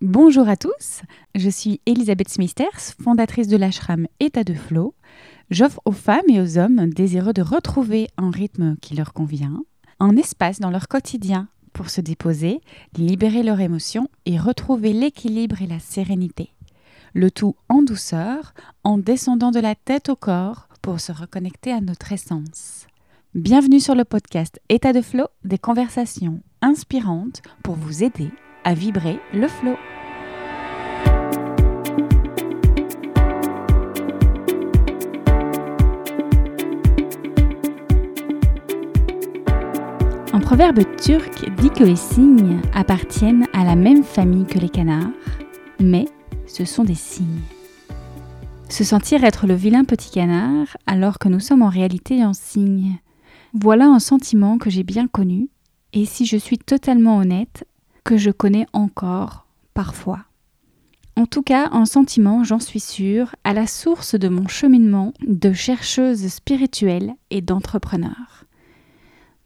Bonjour à tous, je suis Elisabeth Smithers, fondatrice de l'ashram État de Flow. J'offre aux femmes et aux hommes désireux de retrouver un rythme qui leur convient, un espace dans leur quotidien pour se déposer, libérer leurs émotions et retrouver l'équilibre et la sérénité. Le tout en douceur, en descendant de la tête au corps pour se reconnecter à notre essence. Bienvenue sur le podcast État de Flow, des conversations inspirantes pour vous aider à vibrer le flow. Un proverbe turc dit que les cygnes appartiennent à la même famille que les canards, mais ce sont des cygnes. Se sentir être le vilain petit canard alors que nous sommes en réalité un cygne. Voilà un sentiment que j'ai bien connu, et si je suis totalement honnête, je connais encore parfois. En tout cas, un sentiment, j'en suis sûre, à la source de mon cheminement de chercheuse spirituelle et d'entrepreneur.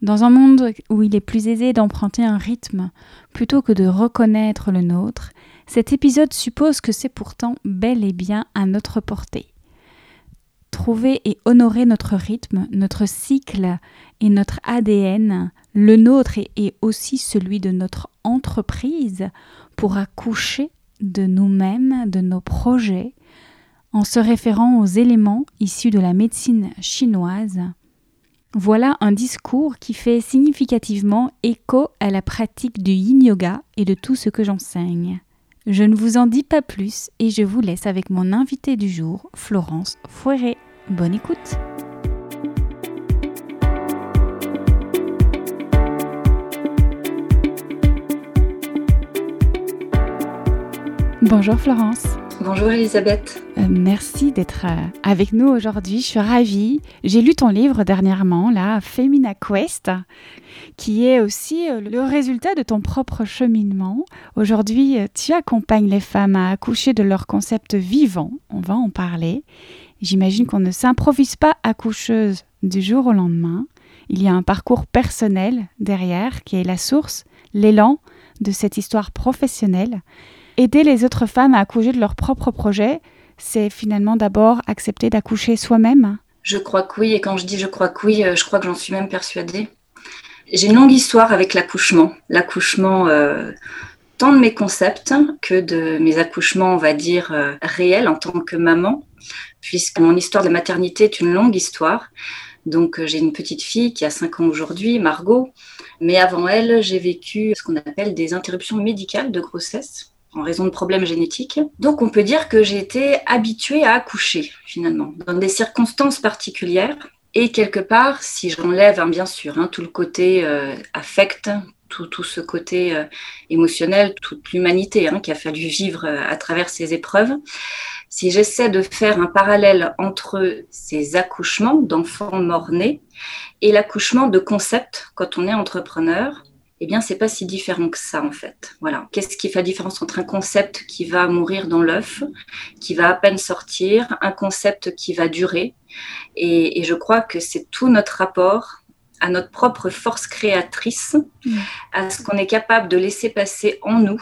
Dans un monde où il est plus aisé d'emprunter un rythme plutôt que de reconnaître le nôtre, cet épisode suppose que c'est pourtant bel et bien à notre portée. Trouver et honorer notre rythme, notre cycle et notre ADN, le nôtre et aussi celui de notre entreprise, pour accoucher de nous-mêmes, de nos projets, en se référant aux éléments issus de la médecine chinoise. Voilà un discours qui fait significativement écho à la pratique du yin yoga et de tout ce que j'enseigne. Je ne vous en dis pas plus et je vous laisse avec mon invité du jour, Florence Fouéré. Bonne écoute Bonjour Florence. Bonjour Elisabeth. Euh, merci d'être euh, avec nous aujourd'hui. Je suis ravie. J'ai lu ton livre dernièrement, là, Femina Quest, qui est aussi euh, le résultat de ton propre cheminement. Aujourd'hui, tu accompagnes les femmes à accoucher de leur concept vivant. On va en parler. J'imagine qu'on ne s'improvise pas accoucheuse du jour au lendemain. Il y a un parcours personnel derrière qui est la source, l'élan de cette histoire professionnelle. Aider les autres femmes à accoucher de leur propre projet, c'est finalement d'abord accepter d'accoucher soi-même Je crois que oui, et quand je dis je crois que oui, euh, je crois que j'en suis même persuadée. J'ai une longue histoire avec l'accouchement. L'accouchement, euh, tant de mes concepts que de mes accouchements, on va dire, euh, réels en tant que maman, puisque mon histoire de maternité est une longue histoire. Donc j'ai une petite fille qui a 5 ans aujourd'hui, Margot, mais avant elle, j'ai vécu ce qu'on appelle des interruptions médicales de grossesse en raison de problèmes génétiques. Donc on peut dire que j'ai été habituée à accoucher finalement, dans des circonstances particulières. Et quelque part, si j'enlève, hein, bien sûr, hein, tout le côté euh, affect, tout, tout, ce côté euh, émotionnel, toute l'humanité hein, qu'il a fallu vivre euh, à travers ces épreuves, si j'essaie de faire un parallèle entre ces accouchements d'enfants morts-nés et l'accouchement de concepts quand on est entrepreneur, eh bien, c'est pas si différent que ça, en fait. Voilà. Qu'est-ce qui fait la différence entre un concept qui va mourir dans l'œuf, qui va à peine sortir, un concept qui va durer? Et, je crois que c'est tout notre rapport à notre propre force créatrice, mmh. à ce qu'on est capable de laisser passer en nous,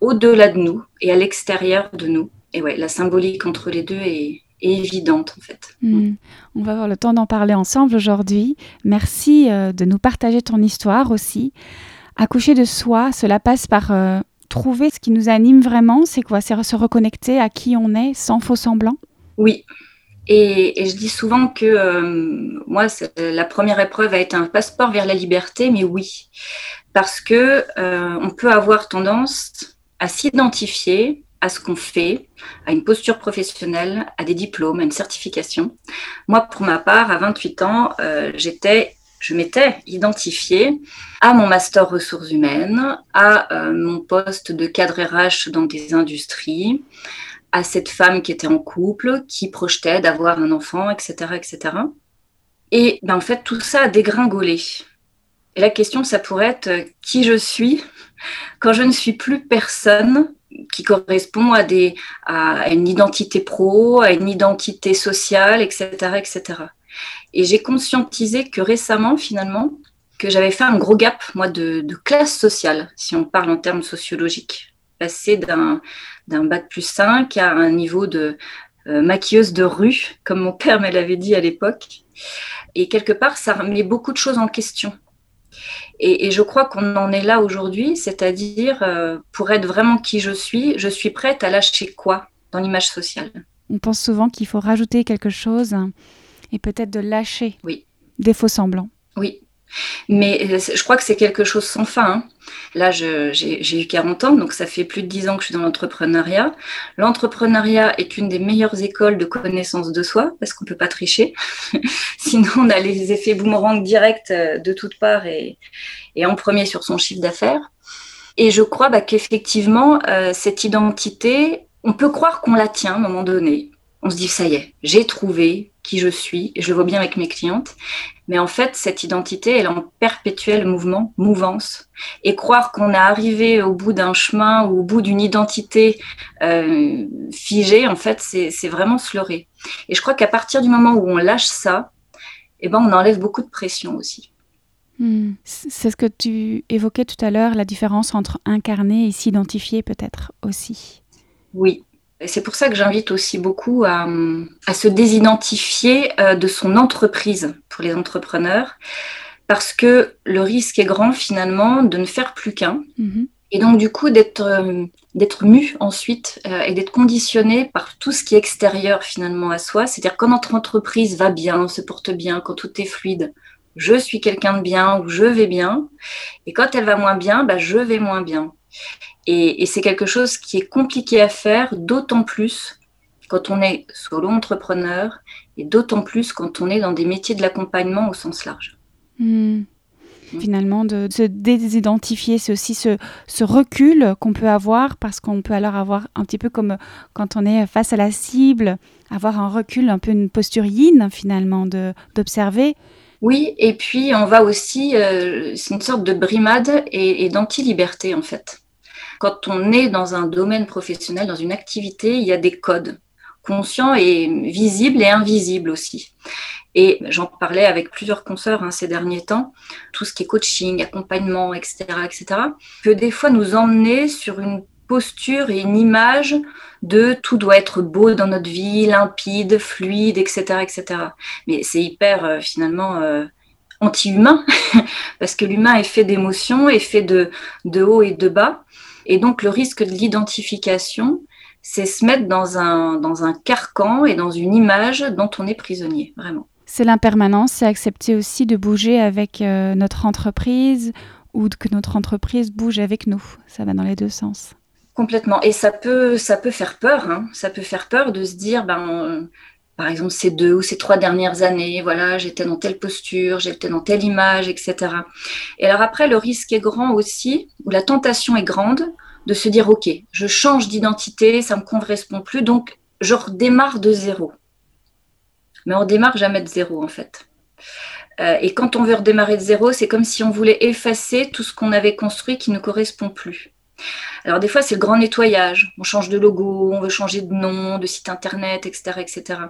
au-delà de nous et à l'extérieur de nous. Et ouais, la symbolique entre les deux est, évidente en fait. Hmm. On va avoir le temps d'en parler ensemble aujourd'hui. Merci euh, de nous partager ton histoire aussi. Accoucher de soi, cela passe par euh, trouver ce qui nous anime vraiment. C'est quoi? C'est se reconnecter à qui on est sans faux semblant Oui. Et, je dis souvent que euh, moi, la première épreuve a été un passeport vers la liberté, mais oui, parce que on peut avoir tendance à s'identifier à ce qu'on fait, à une posture professionnelle, à des diplômes, à une certification. Moi, pour ma part, à 28 ans, euh, j'étais, je m'étais identifiée à mon master ressources humaines, à euh, mon poste de cadre RH dans des industries, à cette femme qui était en couple, qui projetait d'avoir un enfant, etc., etc. Et ben, en fait, tout ça a dégringolé. Et la question, ça pourrait être euh, qui je suis quand je ne suis plus personne qui correspond à, des, à une identité pro, à une identité sociale, etc. etc. Et j'ai conscientisé que récemment, finalement, que j'avais fait un gros gap, moi, de, classe sociale, si on parle en termes sociologiques. passer d'un bac plus 5 à un niveau de euh, maquilleuse de rue, comme mon père me l'avait dit à l'époque. Et quelque part, ça remet beaucoup de choses en question. Et, je crois qu'on en est là aujourd'hui, c'est-à-dire, euh, pour être vraiment qui je suis, je suis prête à lâcher quoi dans l'image sociale? On pense souvent qu'il faut rajouter quelque chose et peut-être de lâcher oui. des faux semblants. Oui, mais euh, je crois que c'est quelque chose sans fin. Hein. Là, j'ai eu 40 ans, donc ça fait plus de 10 ans que je suis dans l'entrepreneuriat. L'entrepreneuriat est une des meilleures écoles de connaissance de soi, parce qu'on ne peut pas tricher. Sinon, on a les effets boomerang directs euh, de toutes parts et, en premier sur son chiffre d'affaires. Et je crois bah, qu'effectivement, euh, cette identité, on peut croire qu'on la tient à un moment donné. On se dit, ça y est, j'ai trouvé qui je suis, et je le vois bien avec mes clientes. Mais en fait, cette identité, elle est en perpétuel mouvement, mouvance. Et croire qu'on est arrivé au bout d'un chemin ou au bout d'une identité euh, figée, en fait, c'est vraiment se leurrer. Et je crois qu'à partir du moment où on lâche ça, eh ben, on enlève beaucoup de pression aussi. Hmm. C'est ce que tu évoquais tout à l'heure, la différence entre incarner et s'identifier peut-être aussi. Oui, c'est pour ça que j'invite aussi beaucoup à, se désidentifier euh, de son entreprise pour les entrepreneurs, parce que le risque est grand finalement de ne faire plus qu'un. Mm-hmm. Et donc du coup d'être euh, d'être mu ensuite euh, et d'être conditionné par tout ce qui est extérieur finalement à soi. C'est-à-dire quand notre entreprise va bien, se porte bien, quand tout est fluide, je suis quelqu'un de bien ou je vais bien. Et quand elle va moins bien, bah, je vais moins bien. Et, c'est quelque chose qui est compliqué à faire, d'autant plus quand on est solo entrepreneur et d'autant plus quand on est dans des métiers de l'accompagnement au sens large. Hmm. Finalement, de, se désidentifier, c'est aussi ce, ce recul qu'on peut avoir parce qu'on peut alors avoir un petit peu comme quand on est face à la cible, avoir un recul, un peu une posture yin finalement, d'observer. Oui, et puis on va aussi, euh, c'est une sorte de brimade et, et d'anti-liberté en fait. Quand on est dans un domaine professionnel, dans une activité, il y a des codes conscients et visibles et invisibles aussi. Et j'en parlais avec plusieurs consoeurs hein, ces derniers temps, tout ce qui est coaching, accompagnement, etc., etc., que des fois nous emmener sur une posture et une image de tout doit être beau dans notre vie, limpide, fluide, etc., etc. Mais c'est hyper euh, finalement euh, anti-humain parce que l'humain est fait d'émotions, est fait de, de haut et de bas. Et donc, le risque de l'identification, c'est se mettre dans un, dans un carcan et dans une image dont on est prisonnier, vraiment. C'est l'impermanence, c'est accepter aussi de bouger avec euh, notre entreprise ou que notre entreprise bouge avec nous. Ça va dans les deux sens. Complètement. Et ça peut, ça peut faire peur. Hein. Ça peut faire peur de se dire, ben, par exemple, ces deux ou ces trois dernières années, voilà, j'étais dans telle posture, j'étais dans telle image, etc. Et alors après, le risque est grand aussi, ou la tentation est grande, de se dire, OK, je change d'identité, ça ne me correspond plus, donc je redémarre de zéro. Mais on démarre jamais de zéro, en fait. Euh, et quand on veut redémarrer de zéro, c'est comme si on voulait effacer tout ce qu'on avait construit qui ne correspond plus. Alors des fois, c'est le grand nettoyage. On change de logo, on veut changer de nom, de site internet, etc., etc.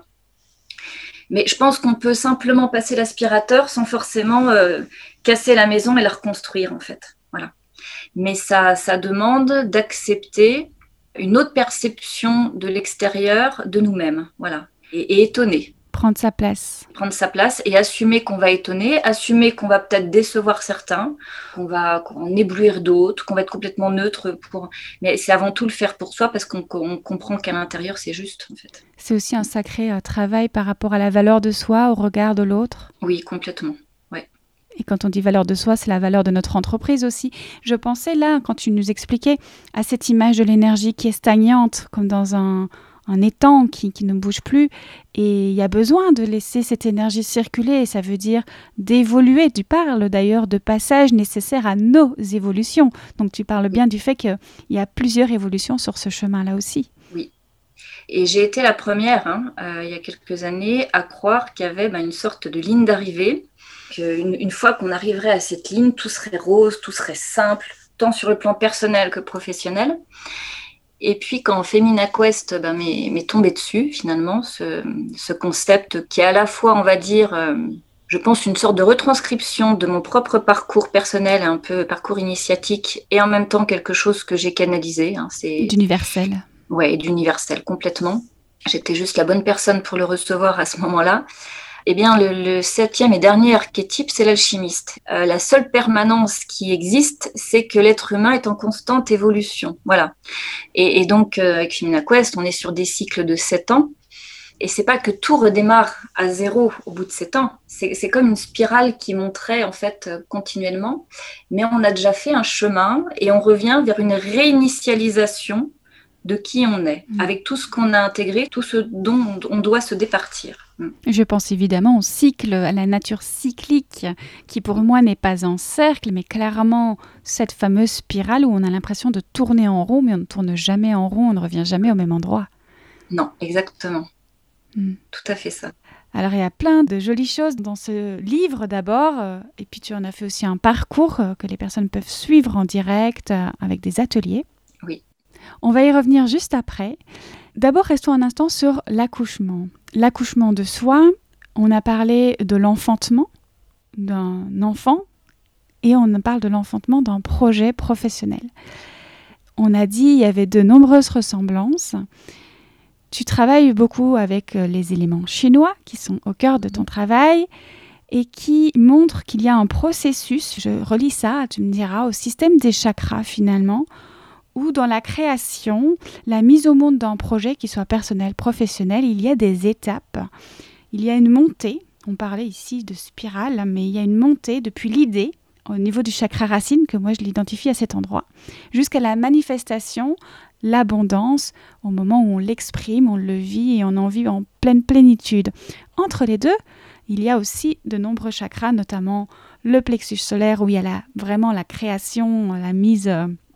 Mais je pense qu'on peut simplement passer l'aspirateur sans forcément euh, casser la maison et la reconstruire, en fait. Voilà. Mais ça, ça demande d'accepter une autre perception de l'extérieur de nous-mêmes. Voilà. Et, et étonner. Prendre sa place. Prendre sa place et assumer qu'on va étonner, assumer qu'on va peut-être décevoir certains, qu'on va en éblouir d'autres, qu'on va être complètement neutre. Pour... Mais c'est avant tout le faire pour soi parce qu'on comprend qu'à l'intérieur, c'est juste. En fait. C'est aussi un sacré euh, travail par rapport à la valeur de soi, au regard de l'autre. Oui, complètement. Et quand on dit valeur de soi, c'est la valeur de notre entreprise aussi. Je pensais là, quand tu nous expliquais, à cette image de l'énergie qui est stagnante, comme dans un, un étang qui, ne bouge plus. Et il y a besoin de laisser cette énergie circuler. Et ça veut dire d'évoluer. Tu parles d'ailleurs de passages nécessaires à nos évolutions. Donc tu parles bien du fait qu'il y a plusieurs évolutions sur ce chemin-là aussi. Oui. Et j'ai été la première, hein, euh, il y a quelques années, à croire qu'il y avait ben, une sorte de ligne d'arrivée. Qu'une une fois qu'on arriverait à cette ligne, tout serait rose, tout serait simple, tant sur le plan personnel que professionnel. Et puis quand Femina Quest ben, m'est tombé dessus, finalement, ce, concept qui est à la fois, on va dire, euh, je pense, une sorte de retranscription de mon propre parcours personnel, un peu parcours initiatique, et en même temps quelque chose que j'ai canalisé. Hein, c'est d'universel. Ouais, d'universel complètement. J'étais juste la bonne personne pour le recevoir à ce moment-là. Eh bien, le, septième et dernier archétype, c'est l'alchimiste. Euh, la seule permanence qui existe, c'est que l'être humain est en constante évolution. Voilà. Et, donc, euh, avec Femina Quest, on est sur des cycles de sept ans. Et c'est pas que tout redémarre à zéro au bout de sept ans. C'est comme une spirale qui monterait en fait continuellement. Mais on a déjà fait un chemin et on revient vers une réinitialisation de qui on est, mm. avec tout ce qu'on a intégré, tout ce dont on doit se départir. Mm. Je pense évidemment au cycle, à la nature cyclique, qui pour moi n'est pas un cercle, mais clairement cette fameuse spirale où on a l'impression de tourner en rond, mais on ne tourne jamais en rond, on ne revient jamais au même endroit. Non, exactement. Mm. Tout à fait ça. Alors il y a plein de jolies choses dans ce livre d'abord, euh, et puis tu en as fait aussi un parcours euh, que les personnes peuvent suivre en direct euh, avec des ateliers. On va y revenir juste après. D'abord, restons un instant sur l'accouchement. L'accouchement de soi, on a parlé de l'enfantement d'un enfant et on parle de l'enfantement d'un projet professionnel. On a dit il y avait de nombreuses ressemblances. Tu travailles beaucoup avec euh, les éléments chinois qui sont au cœur de ton travail et qui montrent qu'il y a un processus, je relis ça, tu me diras, au système des chakras finalement, ou dans la création, la mise au monde d'un projet, qui soit personnel, professionnel, il y a des étapes. Il y a une montée, on parlait ici de spirale, mais il y a une montée depuis l'idée au niveau du chakra racine, que moi je l'identifie à cet endroit, jusqu'à la manifestation, l'abondance, au moment où on l'exprime, on le vit et on en vit en pleine plénitude. Entre les deux, il y a aussi de nombreux chakras, notamment le plexus solaire, où il y a vraiment la création, la mise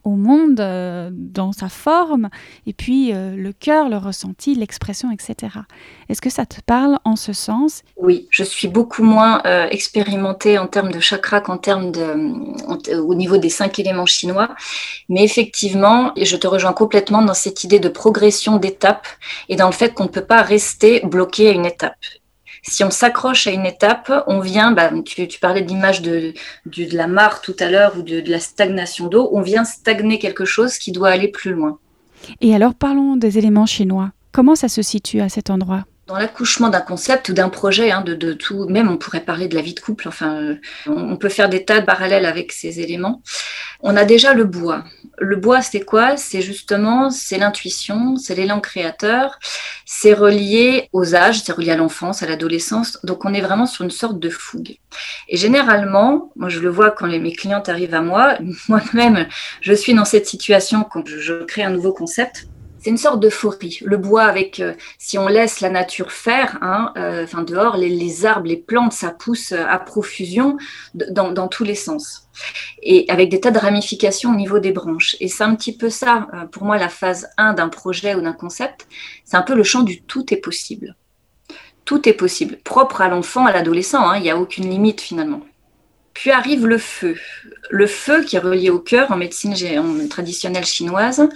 au monde euh, dans sa forme, et puis euh, le cœur, le ressenti, l'expression, etc. Est-ce que ça te parle en ce sens? Oui, je suis beaucoup moins euh, expérimentée en termes de chakra qu'en termes au niveau des cinq éléments chinois, mais effectivement, je te rejoins complètement dans cette idée de progression d'étape et dans le fait qu'on ne peut pas rester bloqué à une étape si on s'accroche à une étape, on vient, bah, tu, parlais de l'image de, la mare tout à l'heure ou de la stagnation d'eau, on vient stagner quelque chose qui doit aller plus loin. Et alors parlons des éléments chinois. Comment ça se situe à cet endroit? Dans l'accouchement d'un concept ou d'un projet, hein, de, de, tout, même on pourrait parler de la vie de couple, enfin, euh, on, peut faire des tas de parallèles avec ces éléments. On a déjà le bois. Le bois, c'est quoi? C'est justement, c'est l'intuition, c'est l'élan créateur, c'est relié aux âges, c'est relié à l'enfance, à l'adolescence. Donc, on est vraiment sur une sorte de fougue. Et généralement, moi, je le vois quand mes clientes arrivent à moi, moi-même, je suis dans cette situation quand je crée un nouveau concept c'est une sorte d'euphorie. Le bois, avec, euh, si on laisse la nature faire, hein, euh, enfin dehors, les, arbres, les plantes, ça pousse euh, à profusion dans, tous les sens. Et avec des tas de ramifications au niveau des branches. Et c'est un petit peu ça, pour moi, la phase 1 d'un projet ou d'un concept. C'est un peu le champ du tout est possible. Tout est possible, propre à l'enfant, à l'adolescent. Hein, il n'y a aucune limite finalement. Puis arrive le feu. Le feu qui est relié au cœur en médecine traditionnelle chinoise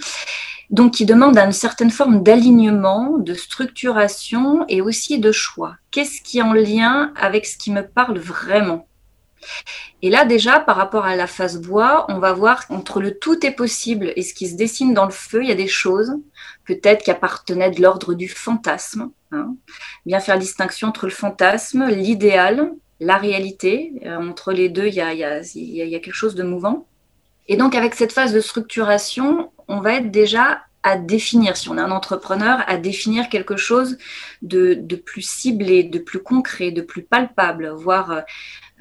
donc qui demande une certaine forme d'alignement, de structuration et aussi de choix. Qu'est-ce qui est en lien avec ce qui me parle vraiment? Et là, déjà, par rapport à la phase bois, on va voir entre le tout est possible et ce qui se dessine dans le feu, il y a des choses, peut-être qui appartenaient de l'ordre du fantasme. Hein. Bien faire distinction entre le fantasme, l'idéal, la réalité. Euh, entre les deux, il y a quelque chose de mouvant. Et donc, avec cette phase de structuration, on va être déjà à définir, si on est un entrepreneur, à définir quelque chose de, plus ciblé, de plus concret, de plus palpable, voire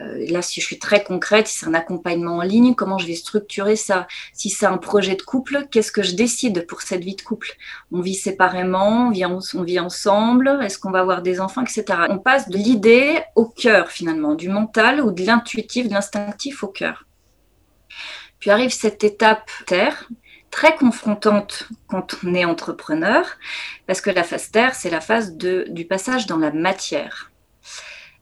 euh, là, si je suis très concrète, si c'est un accompagnement en ligne, comment je vais structurer ça? Si c'est un projet de couple, qu'est-ce que je décide pour cette vie de couple? On vit séparément, on vit, on vit ensemble, est-ce qu'on va avoir des enfants, etc. On passe de l'idée au cœur, finalement, du mental ou de l'intuitif, de l'instinctif au cœur. Puis arrive cette étape terre, très confrontante quand on est entrepreneur, parce que la phase terre, c'est la phase du passage dans la matière.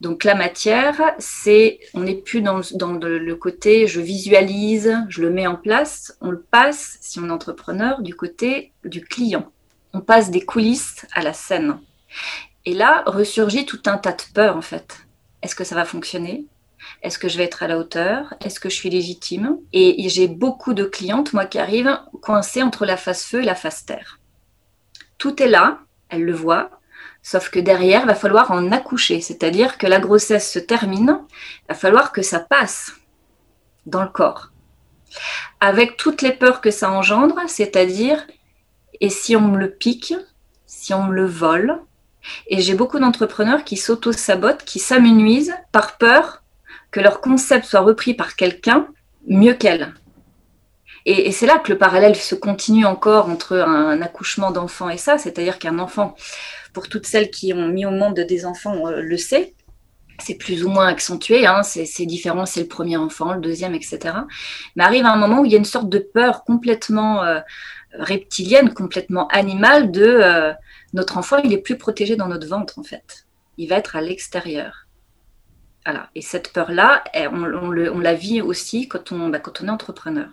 Donc la matière, c'est, on n'est plus dans, dans le, côté je visualise, je le mets en place, on le passe, si on est entrepreneur, du côté du client. On passe des coulisses à la scène. Et là ressurgit tout un tas de peurs en fait est-ce que ça va fonctionner? Est-ce que je vais être à la hauteur? Est-ce que je suis légitime? Et, j'ai beaucoup de clientes, moi, qui arrivent coincées entre la phase feu et la phase terre. Tout est là, elles le voient, sauf que derrière, il va falloir en accoucher, c'est-à-dire que la grossesse se termine, il va falloir que ça passe dans le corps. Avec toutes les peurs que ça engendre, c'est-à-dire, et si on me le pique, si on me le vole, et j'ai beaucoup d'entrepreneurs qui s'auto-sabotent, qui s'amenuisent par peur que leur concept soit repris par quelqu'un mieux qu'elle. Et, c'est là que le parallèle se continue encore entre un, accouchement d'enfant et ça, c'est-à-dire qu'un enfant, pour toutes celles qui ont mis au monde des enfants, euh, le sait, c'est plus ou moins accentué, hein, c'est différent, c'est le premier enfant, le deuxième, etc. Mais arrive un moment où il y a une sorte de peur complètement euh, reptilienne, complètement animale de euh, notre enfant, il est plus protégé dans notre ventre en fait. Il va être à l'extérieur. Et cette peur-là, on, la vit aussi quand on, bah, quand on est entrepreneur.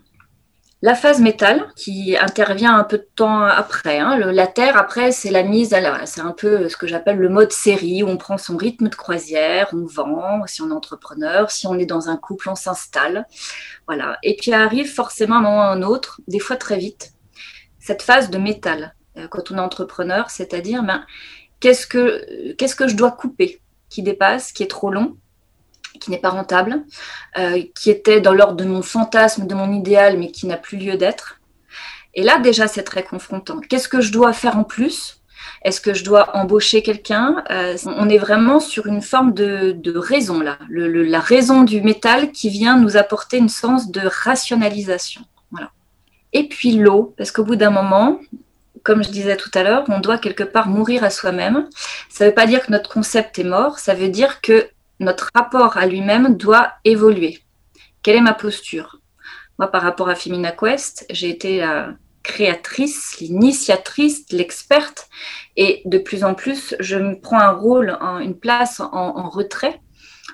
La phase métal, qui intervient un peu de temps après. Hein. la Terre, après, c'est la mise à. C'est un peu ce que j'appelle le mode série, où on prend son rythme de croisière, on vend, si on est entrepreneur, si on est dans un couple, on s'installe. Voilà. Et puis arrive forcément un moment ou un autre, des fois très vite, cette phase de métal, euh, quand on est entrepreneur, c'est-à-dire ben, qu'est-ce que, qu'est-ce que je dois couper qui dépasse, qui est trop long, qui n'est pas rentable, euh, qui était dans l'ordre de mon fantasme, de mon idéal, mais qui n'a plus lieu d'être. Et là, déjà, c'est très confrontant. Qu'est-ce que je dois faire en plus? Est-ce que je dois embaucher quelqu'un? Euh, On est vraiment sur une forme de, raison, là. la raison du métal qui vient nous apporter une sens de rationalisation. Voilà. Et puis l'eau, parce qu'au bout d'un moment, comme je disais tout à l'heure, on doit quelque part mourir à soi-même. Ça ne veut pas dire que notre concept est mort, ça veut dire que notre rapport à lui-même doit évoluer. Quelle est ma posture? Moi, par rapport à Femina Quest, j'ai été la créatrice, l'initiatrice, l'experte, et de plus en plus, je me prends un rôle, une place en retrait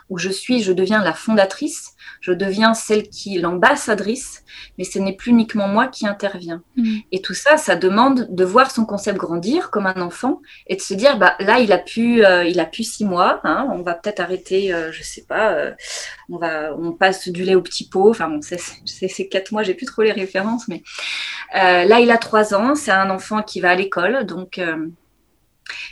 où je suis, je deviens la fondatrice, je deviens celle qui l'ambassadrice, mais ce n'est plus uniquement moi qui intervient. Mm. Et tout ça, ça demande de voir son concept grandir comme un enfant et de se dire, bah là, il a pu, euh, il a pu six mois, hein, on va peut-être arrêter, euh, je sais pas, euh, on va, on passe du lait au petit pot. Enfin bon, c'est quatre mois, j'ai plus trop les références, mais là, il a trois ans, c'est un enfant qui va à l'école, donc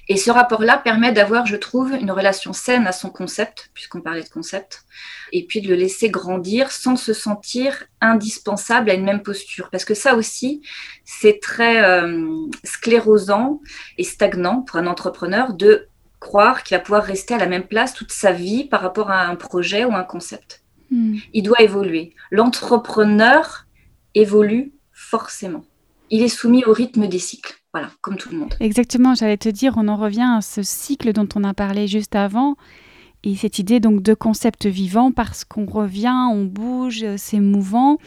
et ce rapport-là permet d'avoir, je trouve, une relation saine à son concept, puisqu'on parlait de concept, et puis de le laisser grandir sans se sentir indispensable à une même posture. Parce que ça aussi, c'est très euh, sclérosant et stagnant pour un entrepreneur de croire qu'il va pouvoir rester à la même place toute sa vie par rapport à un projet ou un concept. Hmm. Il doit évoluer. L'entrepreneur évolue forcément. Il est soumis au rythme des cycles. Voilà, comme tout le monde. Exactement, j'allais te dire, on en revient à ce cycle dont on a parlé juste avant. Et cette idée donc de concept vivant parce qu'on revient, on bouge, c'est mouvant.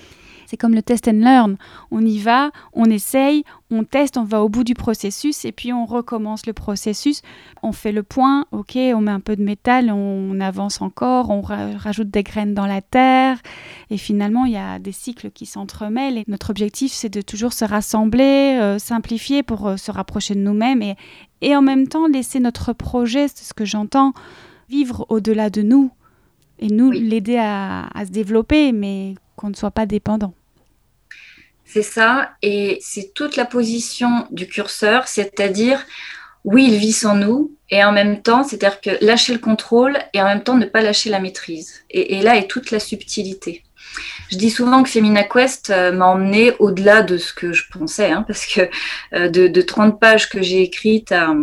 C'est comme le test and learn. On y va, on essaye, on teste, on va au bout du processus et puis on recommence le processus. On fait le point, ok, on met un peu de métal, on avance encore, on rajoute des graines dans la terre et finalement il y a des cycles qui s'entremêlent et notre objectif c'est de toujours se rassembler, euh, simplifier pour euh, se rapprocher de nous-mêmes et, et en même temps laisser notre projet, c'est ce que j'entends, vivre au-delà de nous et nous l'aider à, à se développer mais qu'on ne soit pas dépendant. C'est ça, et c'est toute la position du curseur, c'est-à-dire, oui, il vit sans nous, et en même temps, c'est-à-dire que lâcher le contrôle et en même temps ne pas lâcher la maîtrise. Et, là est toute la subtilité. Je dis souvent que Femina Quest euh, m'a emmené au-delà de ce que je pensais, hein, parce que euh, de, de, 30 pages que j'ai écrites à,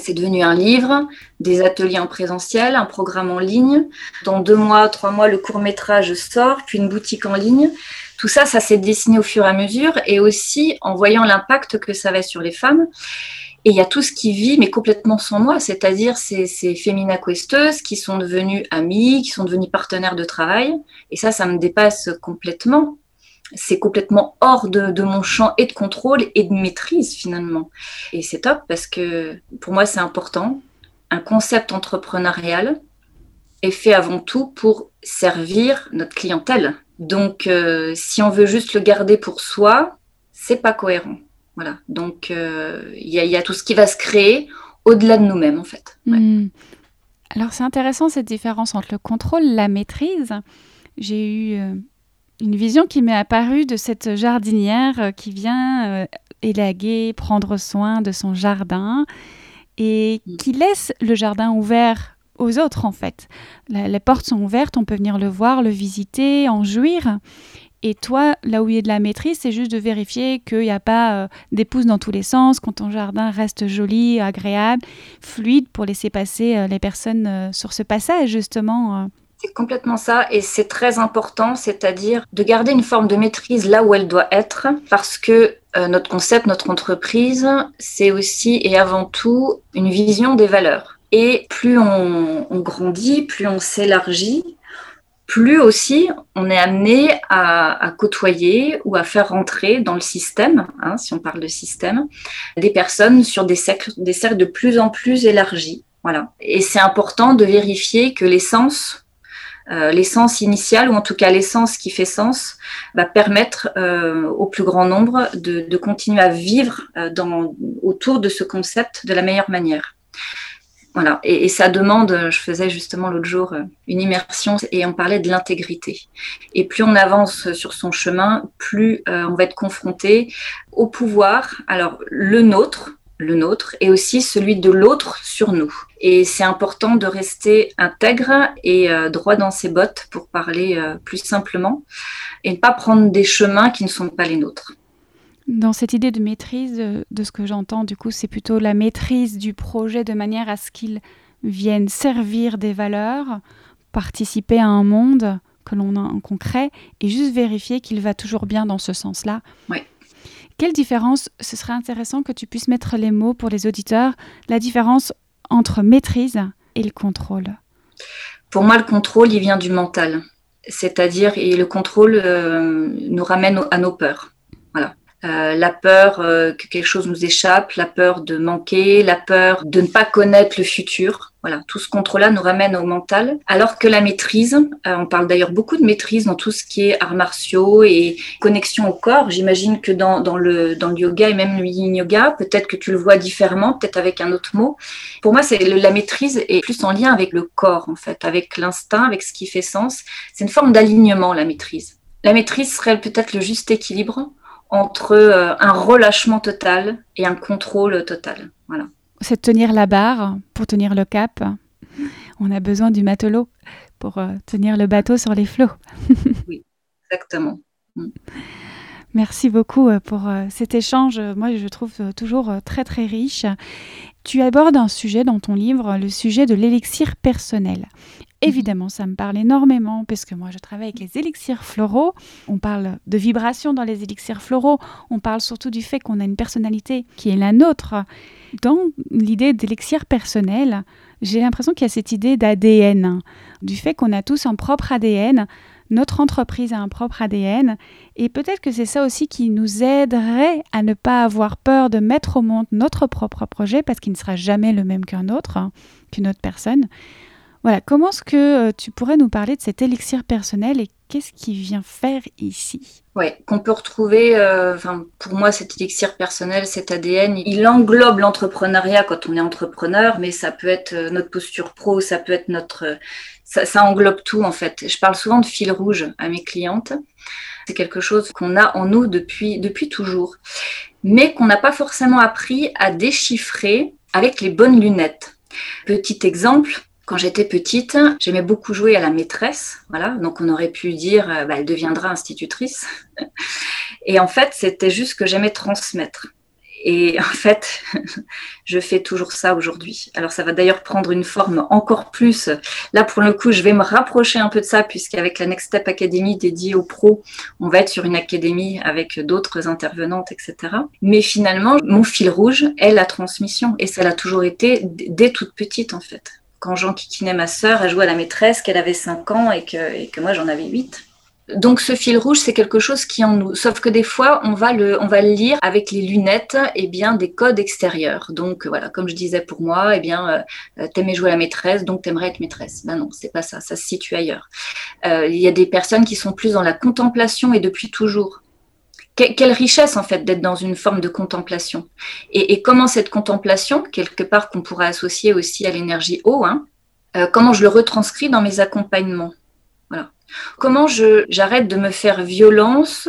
c'est devenu un livre, des ateliers en présentiel, un programme en ligne. Dans deux mois, trois mois, le court métrage sort, puis une boutique en ligne. Tout ça, ça s'est dessiné au fur et à mesure et aussi en voyant l'impact que ça avait sur les femmes. Et il y a tout ce qui vit, mais complètement sans moi, c'est-à-dire ces, ces fémina questeuses qui sont devenues amies, qui sont devenues partenaires de travail. Et ça, ça me dépasse complètement c'est complètement hors de, mon champ et de contrôle et de maîtrise finalement. Et c'est top parce que pour moi c'est important. Un concept entrepreneurial est fait avant tout pour servir notre clientèle. Donc euh, si on veut juste le garder pour soi, c'est pas cohérent. Voilà. Donc euh, il y, a tout ce qui va se créer au-delà de nous-mêmes en fait. Hmm. Alors c'est intéressant cette différence entre le contrôle la maîtrise. J'ai eu euh, une vision qui m'est apparue de cette jardinière euh, qui vient euh, élaguer, prendre soin de son jardin et mm. qui laisse le jardin ouvert aux autres en fait. les portes sont ouvertes, on peut venir le voir, le visiter, en jouir. Et toi, là où il y a de la maîtrise, c'est juste de vérifier qu'il n'y a pas euh, des pousses dans tous les sens, quand ton jardin reste joli, agréable, fluide pour laisser passer euh, les personnes euh, sur ce passage, justement. C'est complètement ça, et c'est très important, c'est-à-dire de garder une forme de maîtrise là où elle doit être, parce que notre concept, notre entreprise, c'est aussi et avant tout une vision des valeurs. Et plus on grandit, plus on s'élargit, plus aussi on est amené à, côtoyer ou à faire rentrer dans le système, hein, si on parle de système, des personnes sur des cercles, des cercles de plus en plus élargis. Voilà. Et c'est important de vérifier que l'essence, euh, l'essence initiale, ou en tout cas l'essence qui fait sens, va permettre euh, au plus grand nombre de, continuer à vivre euh, dans, autour de ce concept de la meilleure manière. Voilà, et, ça demande, je faisais justement l'autre jour une immersion et on parlait de l'intégrité. Et plus on avance sur son chemin, plus on va être confronté au pouvoir, alors le nôtre, le nôtre, et aussi celui de l'autre sur nous. Et c'est important de rester intègre et euh, droit dans ses bottes pour parler plus simplement, et ne pas prendre des chemins qui ne sont pas les nôtres. Dans cette idée de maîtrise, de ce que j'entends, du coup, c'est plutôt la maîtrise du projet de manière à ce qu'il vienne servir des valeurs, participer à un monde que l'on a en concret et juste vérifier qu'il va toujours bien dans ce sens-là. Oui. Quelle différence, ce serait intéressant que tu puisses mettre les mots pour les auditeurs, la différence entre maîtrise et le contrôle Pour moi, le contrôle, il vient du mental. C'est-à-dire, et le contrôle euh, nous ramène à nos peurs. Voilà. Euh, la peur euh, que quelque chose nous échappe, la peur de manquer, la peur de ne pas connaître le futur. Voilà, tout ce contrôle-là nous ramène au mental. Alors que la maîtrise, euh, on parle d'ailleurs beaucoup de maîtrise dans tout ce qui est arts martiaux et connexion au corps. J'imagine que dans, dans, le, dans le yoga et même le yin yoga, peut-être que tu le vois différemment, peut-être avec un autre mot. Pour moi, c'est la maîtrise est plus en lien avec le corps, en fait, avec l'instinct, avec ce qui fait sens. C'est une forme d'alignement, la maîtrise. La maîtrise serait peut-être le juste équilibre entre euh, un relâchement total et un contrôle total. Voilà. C'est tenir la barre pour tenir le cap. On a besoin du matelot pour euh, tenir le bateau sur les flots. oui, exactement. Mm. Merci beaucoup euh, pour cet échange. Moi, je trouve toujours très très riche. Tu abordes un sujet dans ton livre, le sujet de l'élixir personnel. Évidemment, ça me parle énormément parce que moi, je travaille avec les élixirs floraux. On parle de vibrations dans les élixirs floraux. On parle surtout du fait qu'on a une personnalité qui est la nôtre. Dans l'idée d'élixir personnel, j'ai l'impression qu'il y a cette idée d'ADN, du fait qu'on a tous un propre ADN. Notre entreprise a un propre ADN et peut-être que c'est ça aussi qui nous aiderait à ne pas avoir peur de mettre au monde notre propre projet parce qu'il ne sera jamais le même qu'un autre, qu'une autre personne. Voilà, comment est-ce que euh, tu pourrais nous parler de cet élixir personnel et qu'est-ce qui vient faire ici? Oui, qu'on peut retrouver, euh, pour moi, cet élixir personnel, cet ADN, il englobe l'entrepreneuriat quand on est entrepreneur, mais ça peut être euh, notre posture pro, ça peut être notre... Ça, ça englobe tout en fait. Je parle souvent de fil rouge à mes clientes. C'est quelque chose qu'on a en nous depuis, depuis toujours, mais qu'on n'a pas forcément appris à déchiffrer avec les bonnes lunettes. Petit exemple, quand j'étais petite, j'aimais beaucoup jouer à la maîtresse. Voilà, donc on aurait pu dire, euh, bah, elle deviendra institutrice. Et en fait, c'était juste que j'aimais transmettre. Et en fait, je fais toujours ça aujourd'hui. Alors ça va d'ailleurs prendre une forme encore plus. Là, pour le coup, je vais me rapprocher un peu de ça, puisqu'avec la Next Step Academy dédiée aux pros, on va être sur une académie avec d'autres intervenantes, etc. Mais finalement, mon fil rouge est la transmission. Et ça l'a toujours été dès toute petite, en fait quand Jean kikinait ma sœur, elle jouait à la maîtresse, qu'elle avait 5 ans et que, que moi j'en avais 8. Donc ce fil rouge, c'est quelque chose qui en nous. Sauf que des fois, on va le, on va le lire avec les lunettes et bien des codes extérieurs. Donc voilà, comme je disais pour moi, eh bien euh, t'aimais jouer à la maîtresse, donc t'aimerais être maîtresse. Ben non, c'est pas ça. Ça se situe ailleurs. Euh, il y a des personnes qui sont plus dans la contemplation et depuis toujours quelle richesse en fait d'être dans une forme de contemplation. Et, comment cette contemplation, quelque part qu'on pourrait associer aussi à l'énergie eau, hein, comment je le retranscris dans mes accompagnements? Voilà. Comment j'arrête de me faire violence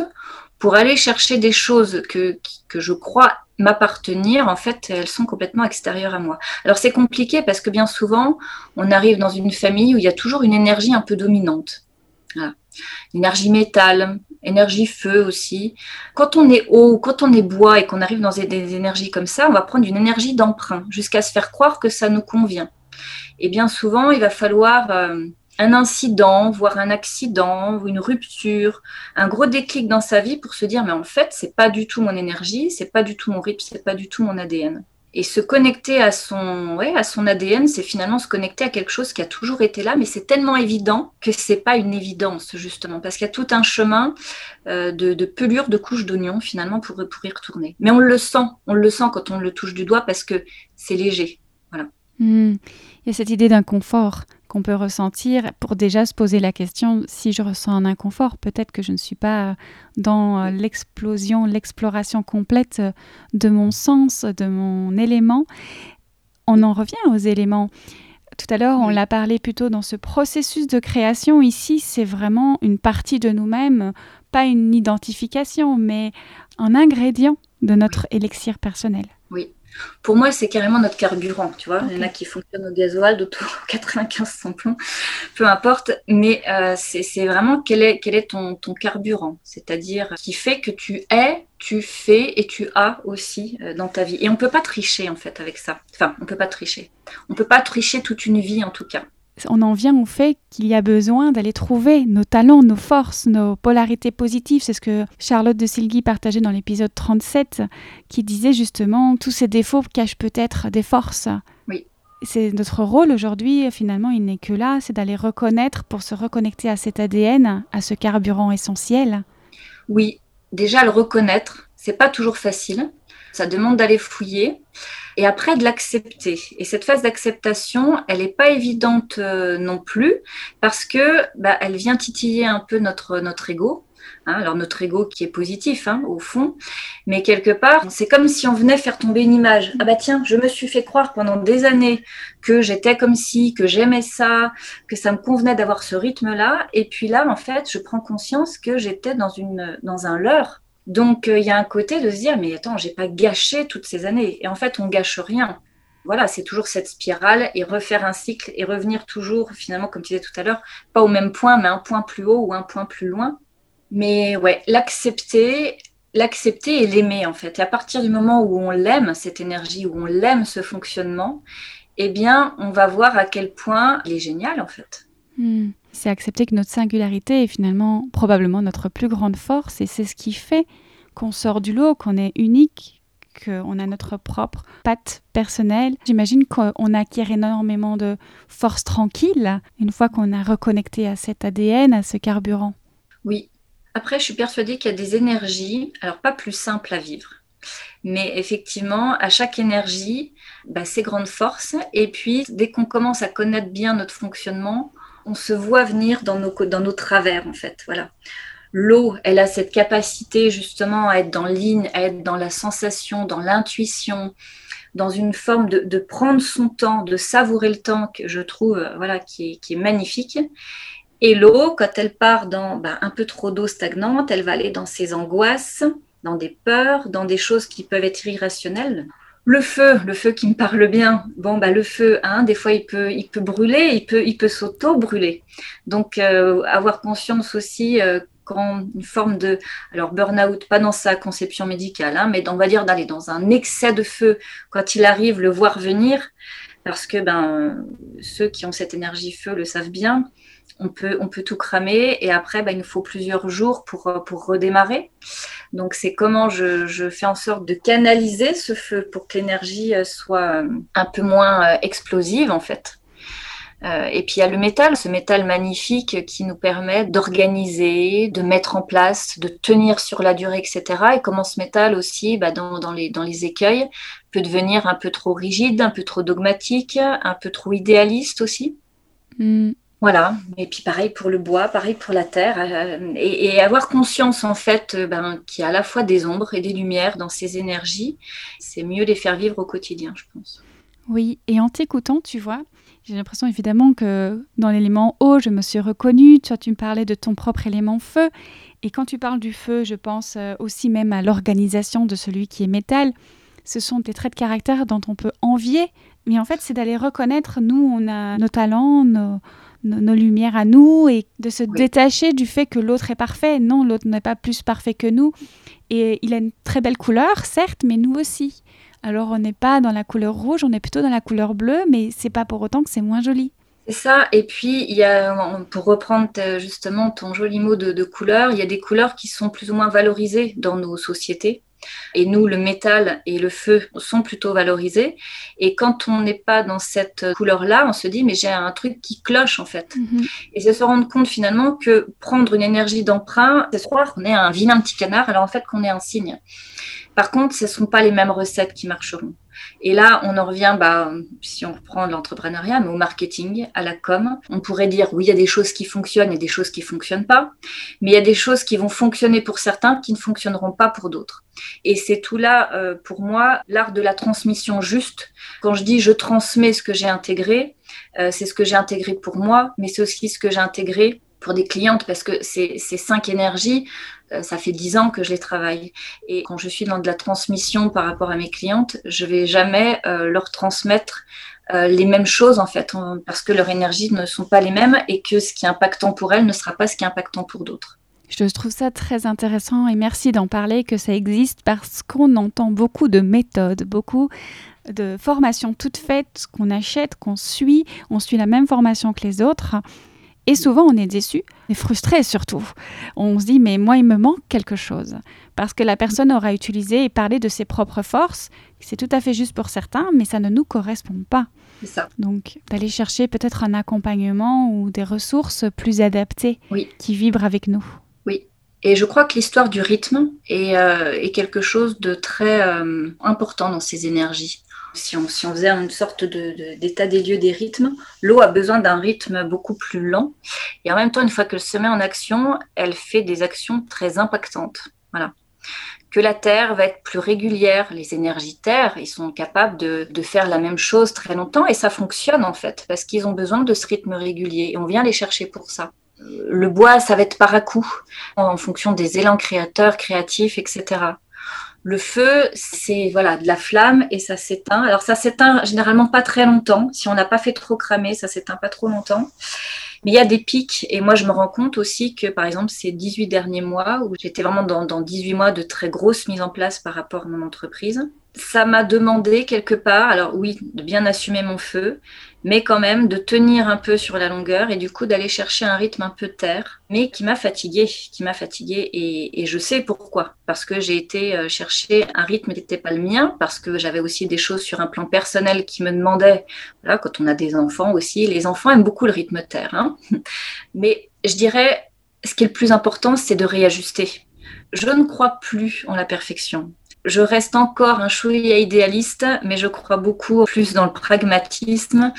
pour aller chercher des choses que je crois m'appartenir, en fait, elles sont complètement extérieures à moi. Alors c'est compliqué parce que bien souvent, on arrive dans une famille où il y a toujours une énergie un peu dominante. Voilà. Énergie métal, énergie feu aussi. Quand on est eau, quand on est bois et qu'on arrive dans des, énergies comme ça, on va prendre une énergie d'emprunt jusqu'à se faire croire que ça nous convient. Et bien souvent, il va falloir euh, un incident, voire un accident, ou une rupture, un gros déclic dans sa vie pour se dire mais en fait c'est pas du tout mon énergie, c'est pas du tout mon rythme, c'est pas du tout mon ADN. Et se connecter à son, ouais, à son ADN, c'est finalement se connecter à quelque chose qui a toujours été là, mais c'est tellement évident que c'est pas une évidence justement, parce qu'il y a tout un chemin euh, de, pelure, de couches d'oignon finalement pour, pour y retourner. Mais on le sent, on le sent quand on le touche du doigt parce que c'est léger. Voilà. Hmm. Il y a cette idée d'inconfort qu'on peut ressentir pour déjà se poser la question si je ressens un inconfort, peut-être que je ne suis pas dans euh, l'explosion, l'exploration complète de mon sens, de mon élément. On en revient aux éléments. Tout à l'heure, on l'a parlé plutôt dans ce processus de création. Ici, c'est vraiment une partie de nous-mêmes, pas une identification, mais un ingrédient de notre élixir personnel. Oui, pour moi, c'est carrément notre carburant, tu vois. Il y en a qui fonctionnent au gasoil d'autour 95 sans plomb, peu importe. Mais euh, c'est vraiment quel est, quel est ton, ton carburant, c'est-à-dire qui fait que tu es, tu fais et tu as aussi euh, dans ta vie. Et on ne peut pas tricher en fait avec ça. Enfin, on ne peut pas tricher. On ne peut pas tricher toute une vie en tout cas on en vient au fait qu'il y a besoin d'aller trouver nos talents, nos forces, nos polarités positives. C'est ce que Charlotte de Silgui partageait dans l'épisode 37, qui disait justement tous ces défauts cachent peut-être des forces. Oui. C'est notre rôle aujourd'hui, finalement, il n'est que là, c'est d'aller reconnaître pour se reconnecter à cet ADN, à ce carburant essentiel. Oui, déjà le reconnaître, c'est pas toujours facile. Ça demande d'aller fouiller et après de l'accepter. Et cette phase d'acceptation, elle n'est pas évidente euh, non plus parce que bah, elle vient titiller un peu notre, notre ego. Hein. alors notre ego qui est positif hein, au fond, mais quelque part, c'est comme si on venait faire tomber une image. Ah bah tiens, je me suis fait croire pendant des années que j'étais comme si, que j'aimais ça, que ça me convenait d'avoir ce rythme-là, et puis là, en fait, je prends conscience que j'étais dans, dans un leurre donc, euh, il y a un côté de se dire, mais attends, j'ai pas gâché toutes ces années. Et en fait, on gâche rien. Voilà, c'est toujours cette spirale et refaire un cycle et revenir toujours, finalement, comme tu disais tout à l'heure, pas au même point, mais un point plus haut ou un point plus loin. Mais ouais, l'accepter, l'accepter et l'aimer, en fait. Et à partir du moment où on l'aime, cette énergie, où on l'aime ce fonctionnement, eh bien, on va voir à quel point il est génial, en fait. Hmm c'est accepter que notre singularité est finalement probablement notre plus grande force et c'est ce qui fait qu'on sort du lot, qu'on est unique, qu'on a notre propre patte personnelle. J'imagine qu'on acquiert énormément de force tranquille une fois qu'on a reconnecté à cet ADN, à ce carburant. Oui. Après, je suis persuadée qu'il y a des énergies, alors pas plus simples à vivre, mais effectivement, à chaque énergie, bah, ses grandes forces. Et puis, dès qu'on commence à connaître bien notre fonctionnement, on se voit venir dans nos, dans nos travers, en fait. Voilà. L'eau, elle a cette capacité justement à être dans ligne, à être dans la sensation, dans l'intuition, dans une forme de, prendre son temps, de savourer le temps que je trouve euh, voilà, qui est, magnifique. Et l'eau, quand elle part dans bah, un peu trop d'eau stagnante, elle va aller dans ses angoisses, dans des peurs, dans des choses qui peuvent être irrationnelles. Le feu, le feu qui me parle bien. Bon, bah, le feu, hein, des fois, il peut, il peut brûler, il peut, il peut s'auto-brûler. Donc, euh, avoir conscience aussi euh, quand une forme de, alors burn-out, pas dans sa conception médicale, hein, mais on va dire d'aller dans un excès de feu quand il arrive, le voir venir, parce que ben, ceux qui ont cette énergie feu le savent bien on peut, on peut tout cramer et après, bah, il nous faut plusieurs jours pour, euh, pour redémarrer. Donc, c'est comment je, fais en sorte de canaliser ce feu pour que l'énergie euh, soit euh, un peu moins explosive, en fait. et puis il y a le métal, ce métal magnifique qui nous permet d'organiser, de mettre en place, de tenir sur la durée, etc. Et comment ce métal aussi, bah, dans, les, dans les écueils, peut devenir un peu trop rigide, un peu trop dogmatique, un peu trop idéaliste aussi. Mm. Voilà, et puis pareil pour le bois, pareil pour la terre, euh, et, avoir conscience en fait euh, ben, qu'il y a à la fois des ombres et des lumières dans ces énergies, c'est mieux les faire vivre au quotidien, je pense. Oui, et en t'écoutant, tu vois, J'ai l'impression évidemment que dans l'élément eau, je me suis reconnue. Toi, tu me parlais de ton propre élément feu. Et quand tu parles du feu, je pense euh, aussi même à l'organisation de celui qui est métal. Ce sont des traits de caractère dont on peut envier. Mais en fait, c'est d'aller reconnaître, nous, on a nos talents, nos, nos, lumières à nous et de se détacher du fait que l'autre est parfait. Non, l'autre n'est pas plus parfait que nous. Et il a une très belle couleur, certes, mais nous aussi. Alors on n'est pas dans la couleur rouge, on est plutôt dans la couleur bleue, mais c'est pas pour autant que c'est moins joli. C'est ça. Et puis, il y a, pour reprendre justement ton joli mot de, de couleur, il y a des couleurs qui sont plus ou moins valorisées dans nos sociétés. Et nous, le métal et le feu sont plutôt valorisés. Et quand on n'est pas dans cette couleur-là, on se dit, mais j'ai un truc qui cloche en fait. Mhm. Et c'est se rendre compte finalement que prendre une énergie d'emprunt, c'est se croire qu'on est un vilain petit canard, alors en fait qu'on est un signe. Par contre, ce ne sont pas les mêmes recettes qui marcheront. Et là, on en revient, bah, si on reprend l'entrepreneuriat, mais au marketing, à la com. On pourrait dire, oui, il y a des choses qui fonctionnent et des choses qui fonctionnent pas, mais il y a des choses qui vont fonctionner pour certains qui ne fonctionneront pas pour d'autres. Et c'est tout là, euh, pour moi, l'art de la transmission juste. Quand je dis je transmets ce que j'ai intégré, euh, c'est ce que j'ai intégré pour moi, mais c'est aussi ce que j'ai intégré pour des clientes parce que ces, cinq énergies, euh, ça fait dix ans que je les travaille. Et quand je suis dans de la transmission par rapport à mes clientes, je vais jamais leur transmettre les mêmes choses en fait, parce que leurs énergies ne sont pas les mêmes et que ce qui est impactant pour elles ne sera pas ce qui est impactant pour d'autres. Je trouve ça très intéressant et merci d'en parler, que ça existe parce qu'on entend beaucoup de méthodes, beaucoup de formations toutes faites qu'on achète, qu'on suit, on suit la même formation que les autres. Et souvent, on est déçu, et frustré surtout. On se dit, mais moi, il me manque quelque chose. Parce que la personne aura utilisé et parlé de ses propres forces. C'est tout à fait juste pour certains, mais ça ne nous correspond pas. Ça. Donc, d'aller chercher peut-être un accompagnement ou des ressources plus adaptées qui vibrent avec nous. Et je crois que l'histoire du rythme est, euh, quelque chose de très euh, important dans ces énergies. Si on, faisait une sorte d'état des lieux des rythmes, l'eau a besoin d'un rythme beaucoup plus lent. Et en même temps, une fois qu'elle se met en action, elle fait des actions très impactantes. Voilà. Que la Terre va être plus régulière. Les énergies Terre, ils sont capables de, de faire la même chose très longtemps et ça fonctionne en fait, parce qu'ils ont besoin de ce rythme régulier et on vient les chercher pour ça le bois, ça va être par à coup, en fonction des élans créateurs, créatifs, etc. Le feu, c'est voilà de la flamme et ça s'éteint. Alors ça s'éteint généralement pas très longtemps. Si on n'a pas fait trop cramer, ça s'éteint pas trop longtemps. Mais il y a des pics et moi je me rends compte aussi que par exemple ces 18 derniers mois où j'étais vraiment dans, dans 18 mois de très grosses mises en place par rapport à mon entreprise, ça m'a demandé quelque part, alors oui, de bien assumer mon feu, mais quand même de tenir un peu sur la longueur et du coup d'aller chercher un rythme un peu terre, mais qui m'a fatiguée, qui m'a fatiguée et, je sais pourquoi, parce que j'ai été euh, chercher un rythme qui n'était pas le mien, parce que j'avais aussi des choses sur un plan personnel qui me demandaient, voilà, quand on a des enfants aussi, les enfants aiment beaucoup le rythme terre, hein. Mais je dirais, ce qui est le plus important, c'est de réajuster. Je ne crois plus en la perfection je reste encore un chouïa idéaliste, mais je crois beaucoup plus dans le pragmatisme.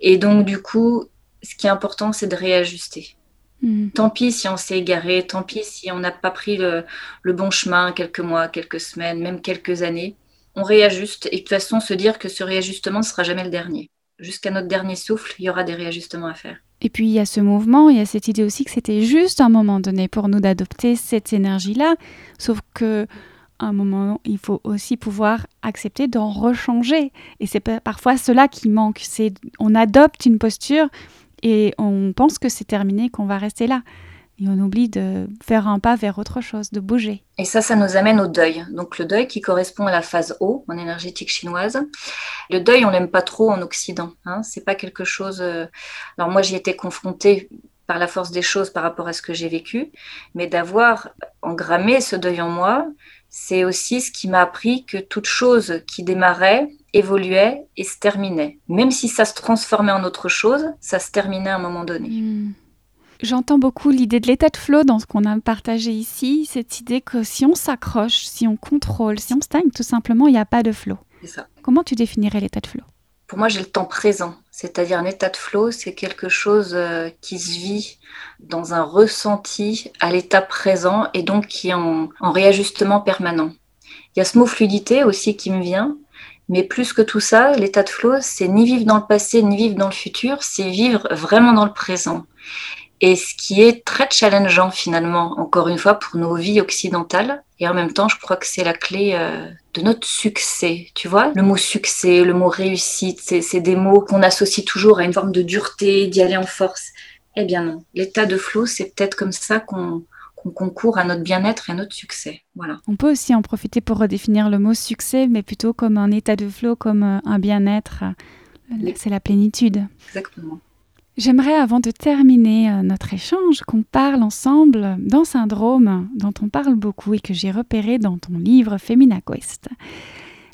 Et donc, du coup, ce qui est important, c'est de réajuster. Hmm. Tant pis si on s'est égaré, tant pis si on n'a pas pris le, bon chemin quelques mois, quelques semaines, même quelques années. On réajuste et de toute façon se dire que ce réajustement ne sera jamais le dernier. Jusqu'à notre dernier souffle, il y aura des réajustements à faire. Et puis il y a ce mouvement, il y a cette idée aussi que c'était juste un moment donné pour nous d'adopter cette énergie-là, sauf que un moment, il faut aussi pouvoir accepter d'en rechanger. Et c'est parfois cela qui manque. C'est on adopte une posture et on pense que c'est terminé, qu'on va rester là. Et on oublie de faire un pas vers autre chose, de bouger. Et ça, ça nous amène au deuil. Donc le deuil qui correspond à la phase O en énergétique chinoise. Le deuil, on l'aime pas trop en Occident. Hein. C'est pas quelque chose. Euh, alors moi, j'y étais confrontée par la force des choses par rapport à ce que j'ai vécu, mais d'avoir engrammé ce deuil en moi, c'est aussi ce qui m'a appris que toute chose qui démarrait évoluait et se terminait. Même si ça se transformait en autre chose, ça se terminait à un moment donné. Hmm. J'entends beaucoup l'idée de l'état de flow dans ce qu'on a partagé ici, cette idée que si on s'accroche, si on contrôle, si on stagne, tout simplement, il n'y a pas de flow. Ça. Comment tu définirais l'état de flow? Pour moi, j'ai le temps présent. C'est-à-dire un état de flow, c'est quelque chose euh, qui se vit dans un ressenti à l'état présent et donc qui est en, réajustement permanent. Il y a ce mot fluidité aussi qui me vient, Mais plus que tout ça, l'état de flow, c'est ni vivre dans le passé, ni vivre dans le futur, c'est vivre vraiment dans le présent. Et ce qui est très challengeant finalement, encore une fois, pour nos vies occidentales. Et en même temps, je crois que c'est la clé euh, de notre succès. Tu vois, le mot succès, le mot réussite, c'est des mots qu'on associe toujours à une forme de dureté, d'y aller en force. Eh bien non, l'état de flow, c'est peut-être comme ça qu'on concourt à notre bien-être et à notre succès. Voilà. On peut aussi en profiter pour redéfinir le mot succès, mais plutôt comme un état de flow, comme euh, un bien-être. C'est la plénitude. Exactement. J'aimerais, avant de terminer euh, notre échange, qu'on parle ensemble d'un syndrome dont on parle beaucoup et que j'ai repéré dans ton livre Femina Quest,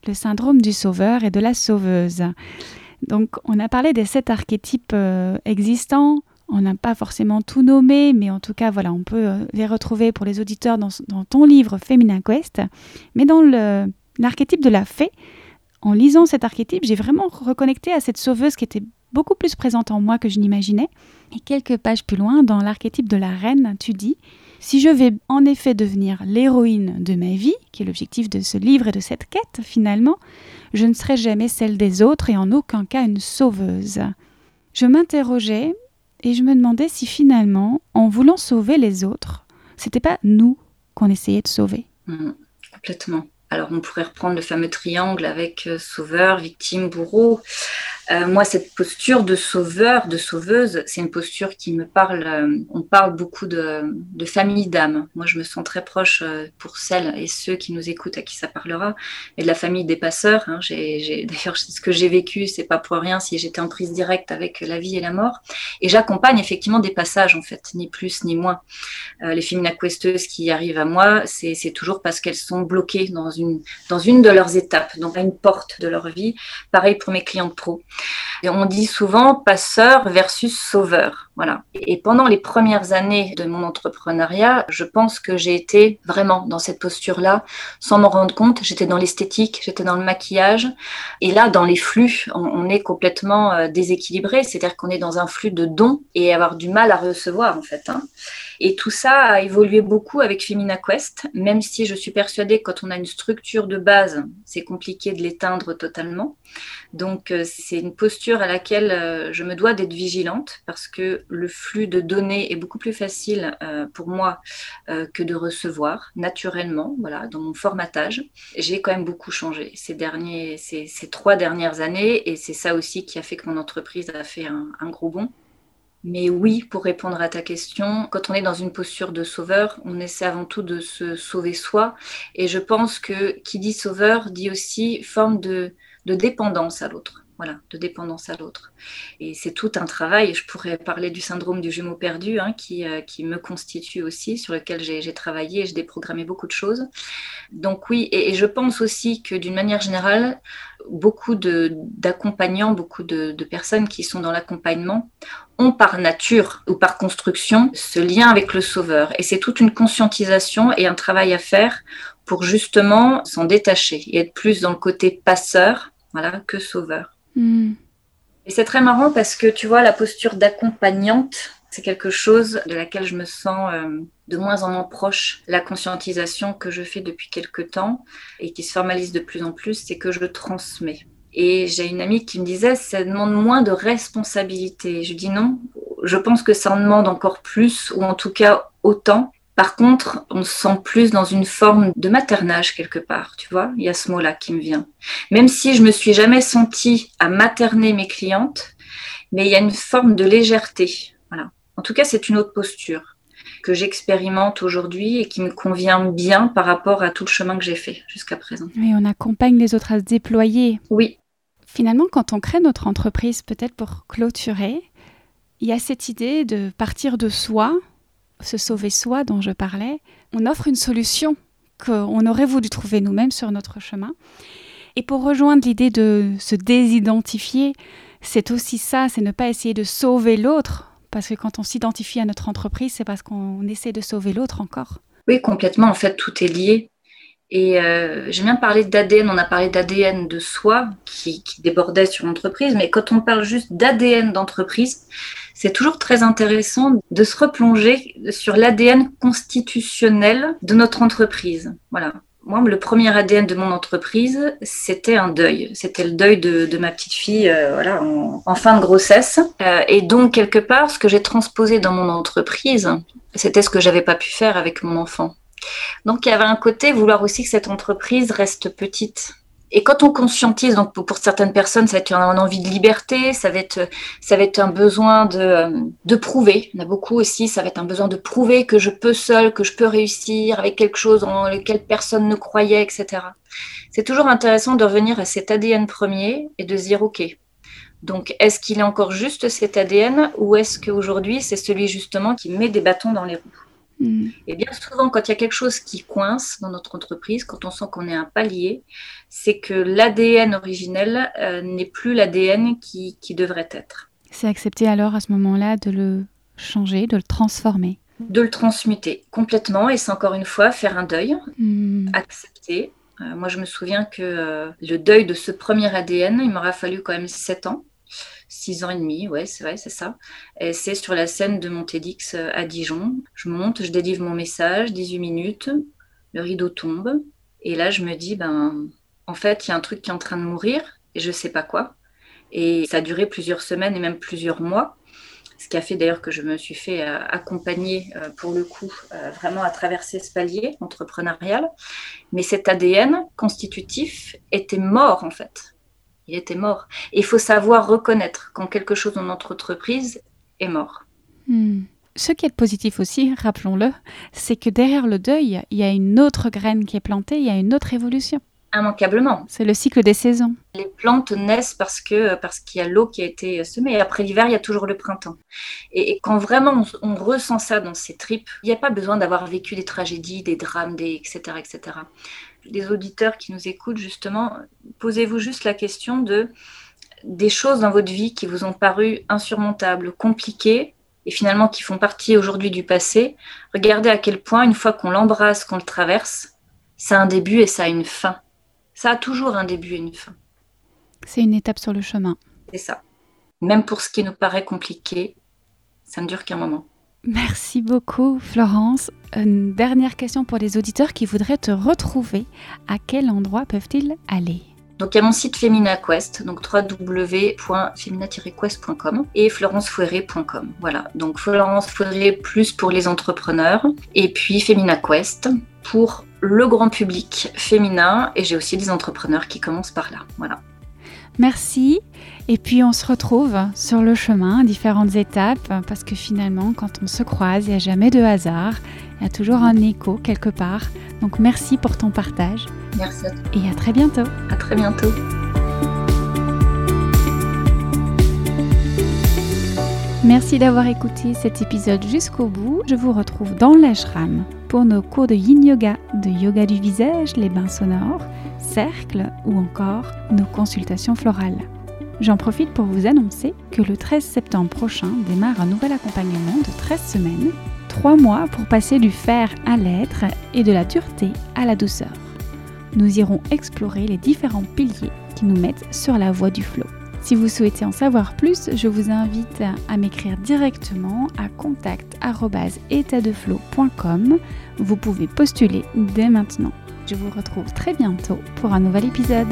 le syndrome du sauveur et de la sauveuse. Donc, on a parlé des sept archétypes euh, existants. On n'a pas forcément tout nommé, mais en tout cas, voilà, on peut euh, les retrouver pour les auditeurs dans, dans ton livre Femina Quest. Mais dans l'archétype de la fée, en lisant cet archétype, j'ai vraiment reconnecté à cette sauveuse qui était beaucoup plus présente en moi que je n'imaginais. Et quelques pages plus loin, dans l'archétype de la reine, tu dis Si je vais en effet devenir l'héroïne de ma vie, qui est l'objectif de ce livre et de cette quête finalement, je ne serai jamais celle des autres et en aucun cas une sauveuse. Je m'interrogeais et je me demandais si finalement, en voulant sauver les autres, c'était pas nous qu'on essayait de sauver. Mmh, complètement. Alors on pourrait reprendre le fameux triangle avec euh, sauveur, victime, bourreau. Euh, moi, cette posture de sauveur, de sauveuse, c'est une posture qui me parle. Euh, on parle beaucoup de, de famille d'âme. Moi, je me sens très proche euh, pour celles et ceux qui nous écoutent, à qui ça parlera, et de la famille des passeurs. Hein. D'ailleurs, ce que j'ai vécu, c'est pas pour rien si j'étais en prise directe avec la vie et la mort. Et j'accompagne effectivement des passages, en fait, ni plus ni moins. les féminines questeuses qui arrivent à moi, c'est toujours parce qu'elles sont bloquées dans une, dans une de leurs étapes, donc à une porte de leur vie. Pareil pour mes clientes pro. On dit souvent passeur versus sauveur. Voilà. Et pendant les premières années de mon entrepreneuriat, je pense que j'ai été vraiment dans cette posture-là, sans m'en rendre compte. J'étais dans l'esthétique, j'étais dans le maquillage. Et là, dans les flux, on, est complètement euh, déséquilibré. C'est-à-dire qu'on est dans un flux de dons et avoir du mal à recevoir, en fait. Hein. Et tout ça a évolué beaucoup avec Femina Quest, même si je suis persuadée que quand on a une structure de base, c'est compliqué de l'éteindre totalement. Donc, euh, c'est une posture à laquelle euh, je me dois d'être vigilante parce que le flux de données est beaucoup plus facile euh, pour moi que de recevoir naturellement, voilà, dans mon formatage. J'ai quand même beaucoup changé ces, derniers, ces, trois dernières années et c'est ça aussi qui a fait que mon entreprise a fait un gros bond. Mais oui, pour répondre à ta question, quand on est dans une posture de sauveur, on essaie avant tout de se sauver soi. Et je pense que qui dit sauveur dit aussi forme de, dépendance à l'autre. Voilà, de dépendance à l'autre. Et c'est tout un travail. Je pourrais parler du syndrome du jumeau perdu, hein, qui, euh, qui me constitue aussi, sur lequel j'ai travaillé et j'ai déprogrammé beaucoup de choses. Donc oui, et, je pense aussi que d'une manière générale, beaucoup d'accompagnants, beaucoup de, de, personnes qui sont dans l'accompagnement ont par nature ou par construction ce lien avec le sauveur. Et c'est toute une conscientisation et un travail à faire pour justement s'en détacher et être plus dans le côté passeur voilà, que sauveur. Et c'est très marrant parce que tu vois, la posture d'accompagnante, c'est quelque chose de laquelle je me sens euh, de moins en moins proche. La conscientisation que je fais depuis quelque temps et qui se formalise de plus en plus, c'est que je transmets. Et j'ai une amie qui me disait, ça demande moins de responsabilité. Je dis non, je pense que ça en demande encore plus, ou en tout cas autant. Par contre, on se sent plus dans une forme de maternage quelque part, tu vois. Il y a ce mot-là qui me vient. Même si je me suis jamais sentie à materner mes clientes, mais il y a une forme de légèreté. Voilà. En tout cas, c'est une autre posture que j'expérimente aujourd'hui et qui me convient bien par rapport à tout le chemin que j'ai fait jusqu'à présent. Oui, on accompagne les autres à se déployer. Oui, Finalement, quand on crée notre entreprise, peut-être pour clôturer, il y a cette idée de partir de soi, se sauver soi dont je parlais. On offre une solution qu'on aurait voulu trouver nous-mêmes sur notre chemin. Et pour rejoindre l'idée de se désidentifier, c'est aussi ça, c'est ne pas essayer de sauver l'autre, parce que quand on s'identifie à notre entreprise, c'est parce qu'on essaie de sauver l'autre encore. Oui, complètement. En fait, tout est lié. Et euh, j'ai bien parlé d'ADN, on a parlé d'ADN de soi qui, débordait sur l'entreprise, mais quand on parle juste d'ADN d'entreprise, c'est toujours très intéressant de se replonger sur l'ADN constitutionnel de notre entreprise. Voilà. moi, le premier ADN de mon entreprise, c'était un deuil. C'était le deuil de, ma petite fille euh, voilà, en, fin de grossesse. Euh, et donc, quelque part, ce que j'ai transposé dans mon entreprise, c'était ce que j'avais pas pu faire avec mon enfant. Donc, il y avait un côté vouloir aussi que cette entreprise reste petite et quand on conscientise, donc pour, certaines personnes, ça va être une envie de liberté, ça va être, ça va être un besoin de, de prouver. En a beaucoup aussi, ça va être un besoin de prouver que je peux seul, que je peux réussir avec quelque chose en lequel personne ne croyait, etc. C'est toujours intéressant de revenir à cet ADN premier et de se dire, OK, donc est-ce qu'il est encore juste cet ADN ou est-ce qu'aujourd'hui c'est celui justement qui met des bâtons dans les roues? Et bien souvent, quand il y a quelque chose qui coince dans notre entreprise, quand on sent qu'on est un palier, c'est que l'ADN originel euh, n'est plus l'ADN qui, devrait être. C'est accepter alors à ce moment-là de le changer, de le transformer? De le transmuter complètement, et c'est encore une fois faire un deuil, mm. accepter. Euh, moi, je me souviens que euh, le deuil de ce premier ADN, il m'aura fallu quand même sept ans six ans et demi, ouais, c'est vrai, c'est ça. Et c'est sur la scène de Montedix euh, à Dijon. Je monte, je délivre mon message, 18 minutes, le rideau tombe. Et là, je me dis, ben, en fait, il y a un truc qui est en train de mourir et je ne sais pas quoi. Et ça a duré plusieurs semaines et même plusieurs mois. Ce qui a fait d'ailleurs que je me suis fait euh, accompagner euh, pour le coup vraiment à traverser ce palier entrepreneurial. Mais cet ADN constitutif était mort en fait il était mort. il faut savoir reconnaître quand quelque chose dans notre entreprise est mort. Hmm. Ce qui est positif aussi, rappelons-le, c'est que derrière le deuil, il y a une autre graine qui est plantée, il y a une autre évolution. Immanquablement. C'est le cycle des saisons. Les plantes naissent parce que parce qu'il y a l'eau qui a été semée. Après l'hiver, il y a toujours le printemps. Et, quand vraiment on, ressent ça dans ses tripes, il n'y a pas besoin d'avoir vécu des tragédies, des drames, des etc. etc les auditeurs qui nous écoutent, justement, posez-vous juste la question de des choses dans votre vie qui vous ont paru insurmontables, compliquées, et finalement qui font partie aujourd'hui du passé. Regardez à quel point, une fois qu'on l'embrasse, qu'on le traverse, ça a un début et ça a une fin. Ça a toujours un début et une fin. C'est une étape sur le chemin. C'est ça. Même pour ce qui nous paraît compliqué, ça ne dure qu'un moment. Merci beaucoup Florence. Une dernière question pour les auditeurs qui voudraient te retrouver. À quel endroit peuvent-ils aller? Donc il y a mon site Femina Quest, donc www.femina-quest.com et florencefouéré.com. Voilà, donc Florence Fouéré plus pour les entrepreneurs et puis Femina Quest pour le grand public féminin et j'ai aussi des entrepreneurs qui commencent par là. Voilà. Merci. Et puis on se retrouve sur le chemin, différentes étapes, parce que finalement, quand on se croise, il n'y a jamais de hasard. Il y a toujours un écho quelque part. Donc merci pour ton partage. Merci. Et à très bientôt. À très bientôt. Merci d'avoir écouté cet épisode jusqu'au bout. Je vous retrouve dans l'ashram pour nos cours de yin yoga, de yoga du visage, les bains sonores, cercles ou encore nos consultations florales. J'en profite pour vous annoncer que le 13 septembre prochain démarre un nouvel accompagnement de 13 semaines, 3 mois pour passer du fer à l'être et de la dureté à la douceur. Nous irons explorer les différents piliers qui nous mettent sur la voie du flot. Si vous souhaitez en savoir plus, je vous invite à m'écrire directement à contact@étatdeflow.com. Vous pouvez postuler dès maintenant. Je vous retrouve très bientôt pour un nouvel épisode.